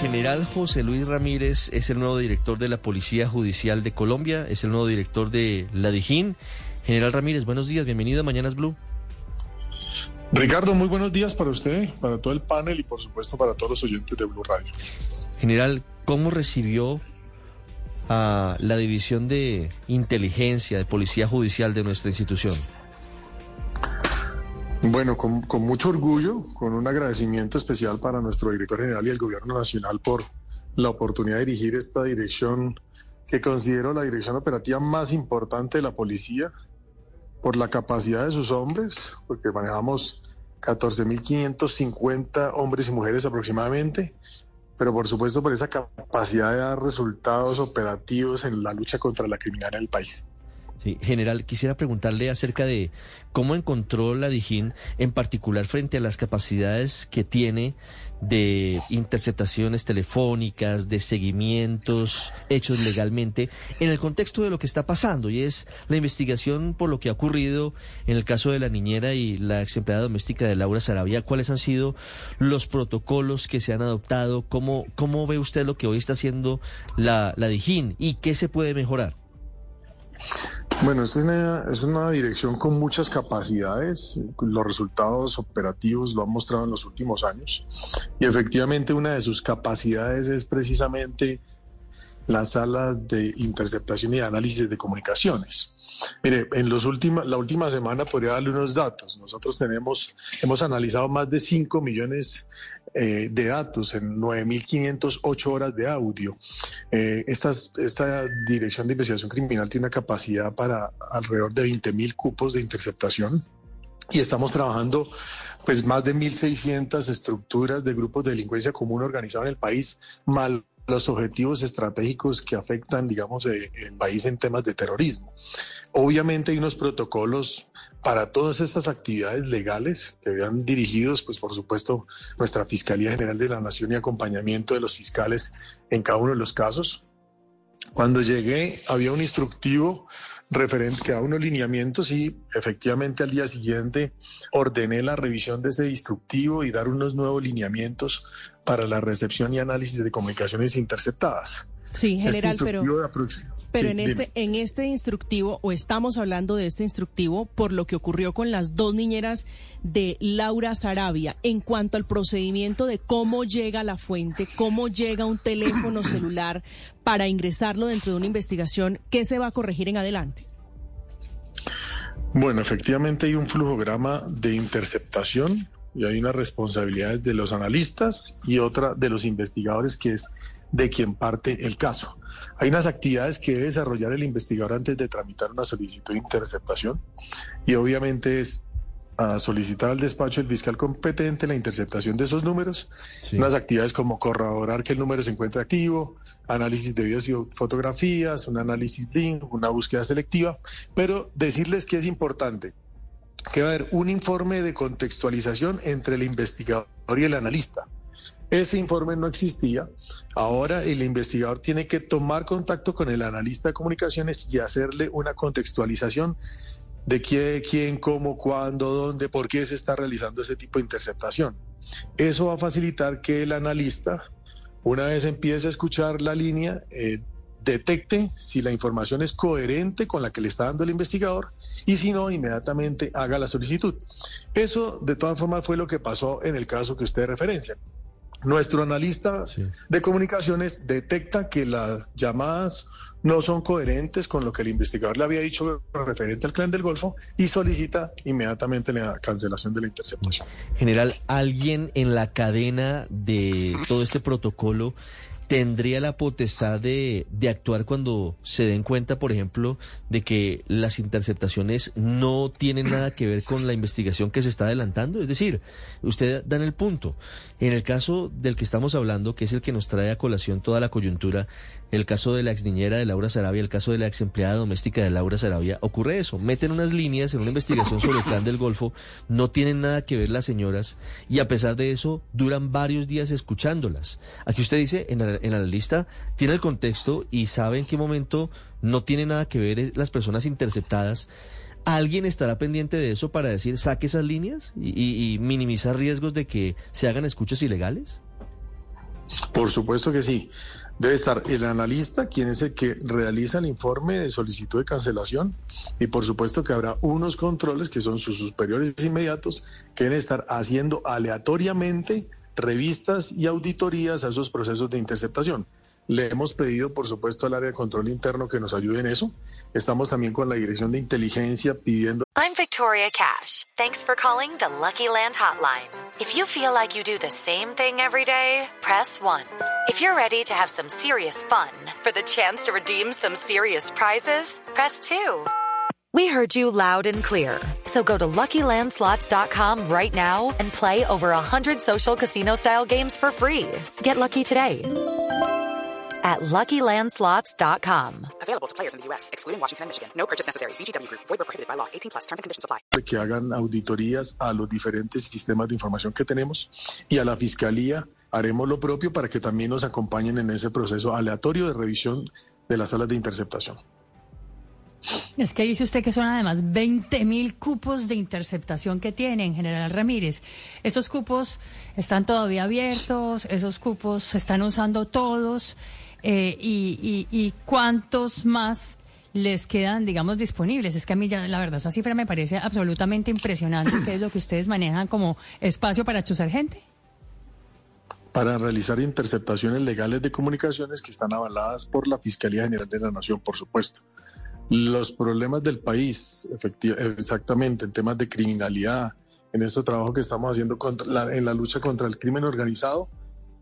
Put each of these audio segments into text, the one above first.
General José Luis Ramírez es el nuevo director de la Policía Judicial de Colombia, es el nuevo director de la Dijín. General Ramírez, buenos días, bienvenido a Mañanas Blue. Ricardo, muy buenos días para usted, para todo el panel y por supuesto para todos los oyentes de Blue Radio. General, ¿cómo recibió a la División de Inteligencia de Policía Judicial de nuestra institución? Bueno, con, con, mucho orgullo, con un agradecimiento especial para nuestro director general y el gobierno nacional por la oportunidad de dirigir esta dirección que considero la dirección operativa más importante de la policía, por la capacidad de sus hombres, porque manejamos 14.550 hombres y mujeres aproximadamente, pero por supuesto por esa capacidad de dar resultados operativos en la lucha contra la criminalidad en el país. Sí, general, quisiera preguntarle acerca de cómo encontró la Dijín, en particular frente a las capacidades que tiene de interceptaciones telefónicas, de seguimientos hechos legalmente, en el contexto de lo que está pasando, y es la investigación por lo que ha ocurrido en el caso de la niñera y la ex empleada doméstica de Laura Sarabia. ¿Cuáles han sido los protocolos que se han adoptado? ¿Cómo, cómo ve usted lo que hoy está haciendo la, la Dijín y qué se puede mejorar? Bueno, es una, es una dirección con muchas capacidades. Los resultados operativos lo han mostrado en los últimos años. Y efectivamente una de sus capacidades es precisamente las salas de interceptación y análisis de comunicaciones. Mire, en los últimos, la última semana podría darle unos datos. Nosotros tenemos, hemos analizado más de 5 millones eh, de datos en 9.508 horas de audio. Eh, esta, Dirección de Investigación Criminal tiene una capacidad para alrededor de 20.000 cupos de interceptación y estamos trabajando pues más de 1.600 estructuras de grupos de delincuencia común organizados en el país, mal los objetivos estratégicos que afectan, digamos, eh, el país en temas de terrorismo. Obviamente hay unos protocolos para todas estas actividades legales que habían dirigidos, pues por supuesto, nuestra Fiscalía General de la Nación y acompañamiento de los fiscales en cada uno de los casos. Cuando llegué había un instructivo referente que da unos lineamientos y efectivamente al día siguiente ordené la revisión de ese instructivo y dar unos nuevos lineamientos para la recepción y análisis de comunicaciones interceptadas. Sí, Este general, pero, pero Sí, en, dime. este, en este instructivo, o estamos hablando de este instructivo por lo que ocurrió con las dos niñeras de Laura Sarabia, en cuanto al procedimiento de cómo llega la fuente, cómo llega un teléfono celular para ingresarlo dentro de una investigación, ¿qué se va a corregir en adelante? Bueno, efectivamente hay un flujograma de interceptación y hay unas responsabilidades de los analistas y otra de los investigadores que es de quien parte el caso. Hay unas actividades que debe desarrollar el investigador antes de tramitar una solicitud de interceptación y obviamente es a solicitar al despacho del fiscal competente la interceptación de esos números, Sí. unas actividades como corroborar que el número se encuentra activo, análisis de videos y fotografías, un análisis link, una búsqueda selectiva, pero decirles que es importante que va a haber un informe de contextualización entre el investigador y el analista. Ese informe no existía. Ahora el investigador tiene que tomar contacto con el analista de comunicaciones y hacerle una contextualización de qué, quién, cómo, cuándo, dónde, por qué se está realizando ese tipo de interceptación. Eso va a facilitar que el analista, una vez empiece a escuchar la línea, eh, detecte si la información es coherente con la que le está dando el investigador y si no, inmediatamente haga la solicitud. Eso, de todas formas, fue lo que pasó en el caso que usted referencia. Nuestro analista Sí. de comunicaciones detecta que las llamadas no son coherentes con lo que el investigador le había dicho referente al clan del Golfo y solicita inmediatamente la cancelación de la interceptación. General, ¿alguien en la cadena de todo este protocolo tendría la potestad de, de actuar cuando se den cuenta, por ejemplo, de que las interceptaciones no tienen nada que ver con la investigación que se está adelantando? Es decir, usted da en el punto. En el caso del que estamos hablando, que es el que nos trae a colación toda la coyuntura, el caso de la ex niñera de Laura Sarabia, el caso de la ex empleada doméstica de Laura Sarabia, ocurre eso. Meten unas líneas en una investigación sobre el plan del Golfo, no tienen nada que ver las señoras y a pesar de eso duran varios días escuchándolas. Aquí usted dice, en en la lista, tiene el contexto y sabe en qué momento no tiene nada que ver las personas interceptadas. ¿Alguien estará pendiente de eso para decir saque esas líneas y minimizar riesgos de que se hagan escuchas ilegales? Por supuesto que sí. Debe estar el analista, quien es el que realiza el informe de solicitud de cancelación, y por supuesto que habrá unos controles que son sus superiores inmediatos, que deben estar haciendo aleatoriamente revistas y auditorías a esos procesos de interceptación. Le hemos pedido, por supuesto, al área de control interno que nos ayude en eso. Estamos también con la dirección de inteligencia pidiendo. I'm Victoria Cash. Thanks for calling the Lucky Land Hotline. If you feel like you do the same thing every day, press 1. If you're ready to have some serious fun for the chance to redeem some serious prizes, press 2. We heard you loud and clear. So go to LuckyLandSlots.com right now and play over 100 social casino style games for free. Get lucky today at LuckyLandSlots.com. Available to players in the U.S., excluding Washington and Michigan. No purchase necessary. VGW Group. Void where prohibited by law. 18 plus. Terms and conditions apply. que hagan auditorías a los diferentes sistemas de información que tenemos y a la Fiscalía haremos lo propio para que también nos acompañen en ese proceso aleatorio de revisión de las salas de interceptación. Es que dice usted que son además 20 mil cupos de interceptación que tienen, General Ramírez. ¿Esos cupos están todavía abiertos? ¿Esos cupos se están usando todos? Eh, y, y, ¿Y cuántos más les quedan, digamos, disponibles? Es que a mí ya, la verdad, esa cifra me parece absolutamente impresionante, que es lo que ustedes manejan como espacio para chuzar gente. Para realizar interceptaciones legales de comunicaciones que están avaladas por la Fiscalía General de la Nación, por supuesto. Los problemas del país, exactamente, en temas de criminalidad, en este trabajo que estamos haciendo contra la, en la lucha contra el crimen organizado,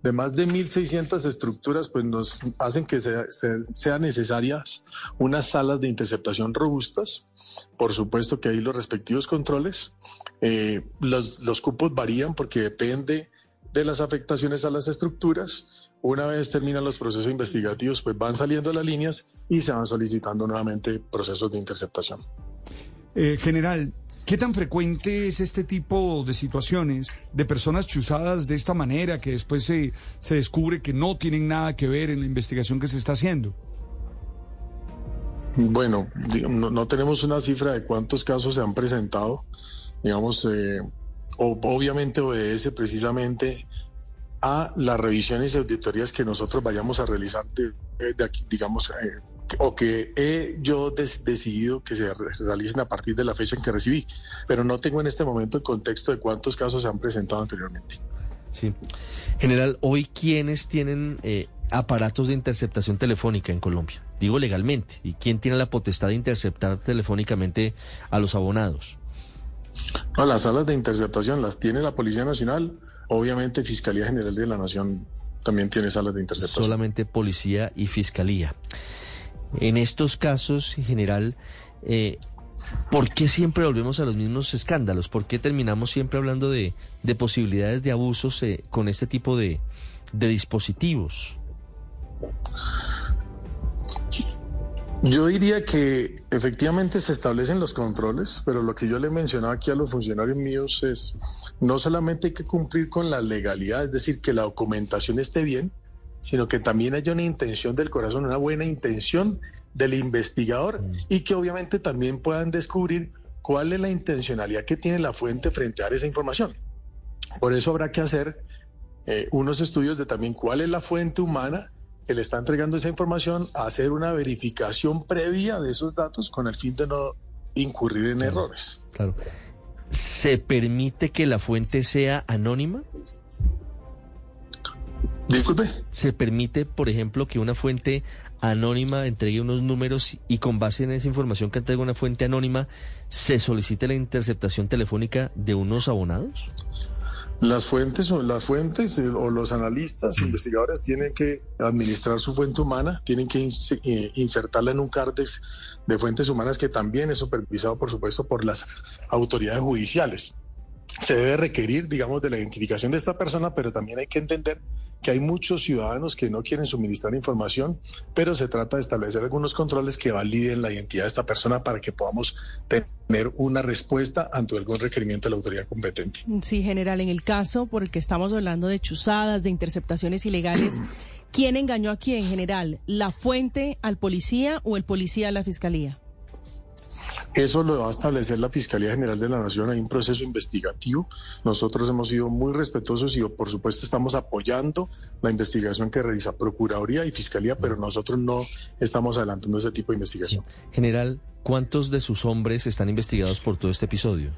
de más de 1.600 estructuras, pues nos hacen que sean sea necesarias unas salas de interceptación robustas. Por supuesto que hay los respectivos controles. Eh, los, los cupos varían porque depende de las afectaciones a las estructuras. Una vez terminan los procesos investigativos, pues van saliendo las líneas y se van solicitando nuevamente procesos de interceptación. Eh, general, ¿Qué tan frecuente es este tipo de situaciones de personas chuzadas de esta manera que después se, se descubre que no tienen nada que ver en la investigación que se está haciendo? Bueno, no, no tenemos una cifra de cuántos casos se han presentado. Digamos, eh, obviamente obedece precisamente a las revisiones y auditorías que nosotros vayamos a realizar de, de aquí, digamos, eh, o que he yo des, decidido que se realicen a partir de la fecha en que recibí, pero no tengo en este momento el contexto de cuántos casos se han presentado anteriormente. Sí. General, hoy quiénes tienen eh, aparatos de interceptación telefónica en Colombia, digo legalmente, y quién tiene la potestad de interceptar telefónicamente a los abonados. Las salas de interceptación las tiene la Policía Nacional, obviamente Fiscalía General de la Nación también tiene salas de interceptación. Solamente policía y fiscalía. En estos casos, en general, eh, ¿por qué siempre volvemos a los mismos escándalos? ¿Por qué terminamos siempre hablando de, de posibilidades de abusos eh, con este tipo de, de dispositivos? Yo diría que efectivamente se establecen los controles, pero lo que yo le mencionaba aquí a los funcionarios míos es no solamente hay que cumplir con la legalidad, es decir, que la documentación esté bien, sino que también haya una intención del corazón, una buena intención del investigador mm. y que obviamente también puedan descubrir cuál es la intencionalidad que tiene la fuente frente a esa información. Por eso habrá que hacer eh, unos estudios de también cuál es la fuente humana que le está entregando esa información, hacer una verificación previa de esos datos con el fin de no incurrir en errores. Claro. ¿Se permite que la fuente sea anónima? Disculpe. ¿Se permite, por ejemplo, que una fuente anónima entregue unos números y con base en esa información que entrega una fuente anónima se solicite la interceptación telefónica de unos abonados? Las fuentes o las fuentes eh, o los analistas, investigadores tienen que administrar su fuente humana, tienen que eh, insertarla en un cárdex de fuentes humanas que también es supervisado, por supuesto, por las autoridades judiciales. Se debe requerir, digamos, de la identificación de esta persona, pero también hay que entender que hay muchos ciudadanos que no quieren suministrar información, pero se trata de establecer algunos controles que validen la identidad de esta persona para que podamos tener una respuesta ante algún requerimiento de la autoridad competente. Sí, general, en el caso por el que estamos hablando de chuzadas, de interceptaciones ilegales, ¿quién engañó a quién, general? ¿La fuente al policía o el policía a la fiscalía? Eso lo va a establecer la Fiscalía General de la Nación. Hay un proceso investigativo. Nosotros hemos sido muy respetuosos y, por supuesto, estamos apoyando la investigación que realiza Procuraduría y Fiscalía, pero nosotros no estamos adelantando ese tipo de investigación. General, ¿cuántos de sus hombres están investigados por todo este episodio?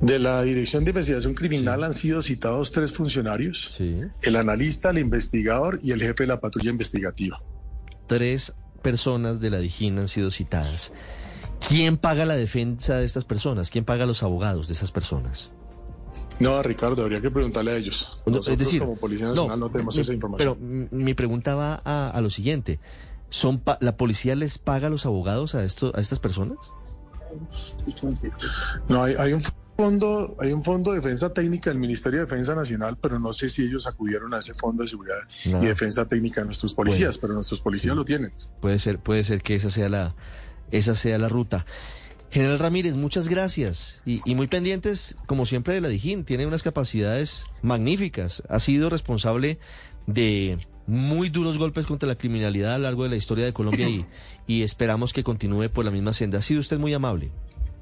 De la Dirección de Investigación Criminal han sido citados tres funcionarios, el analista, el investigador y el jefe de la patrulla investigativa. Tres personas de la Dijín han sido citadas. ¿Quién paga la defensa de estas personas? ¿Quién paga los abogados de esas personas? No, Ricardo, habría que preguntarle a ellos. Nosotros, es decir, como Policía Nacional no, tenemos esa información. Pero mi pregunta va a, lo siguiente. ¿Son ¿La policía les paga a los abogados a, esto, a estas personas? No, hay, hay un fondo, hay un fondo de defensa técnica del Ministerio de Defensa Nacional, pero no sé si ellos acudieron a ese fondo de seguridad y defensa técnica de nuestros policías, pero nuestros policías lo tienen. Puede ser, puede ser que esa sea la, esa sea la ruta. General Ramírez, muchas gracias. Y, muy pendientes, como siempre, de la Dijín. Tiene unas capacidades magníficas. Ha sido responsable de muy duros golpes contra la criminalidad a lo largo de la historia de Colombia y, y esperamos que continúe por la misma senda. Ha sido usted muy amable.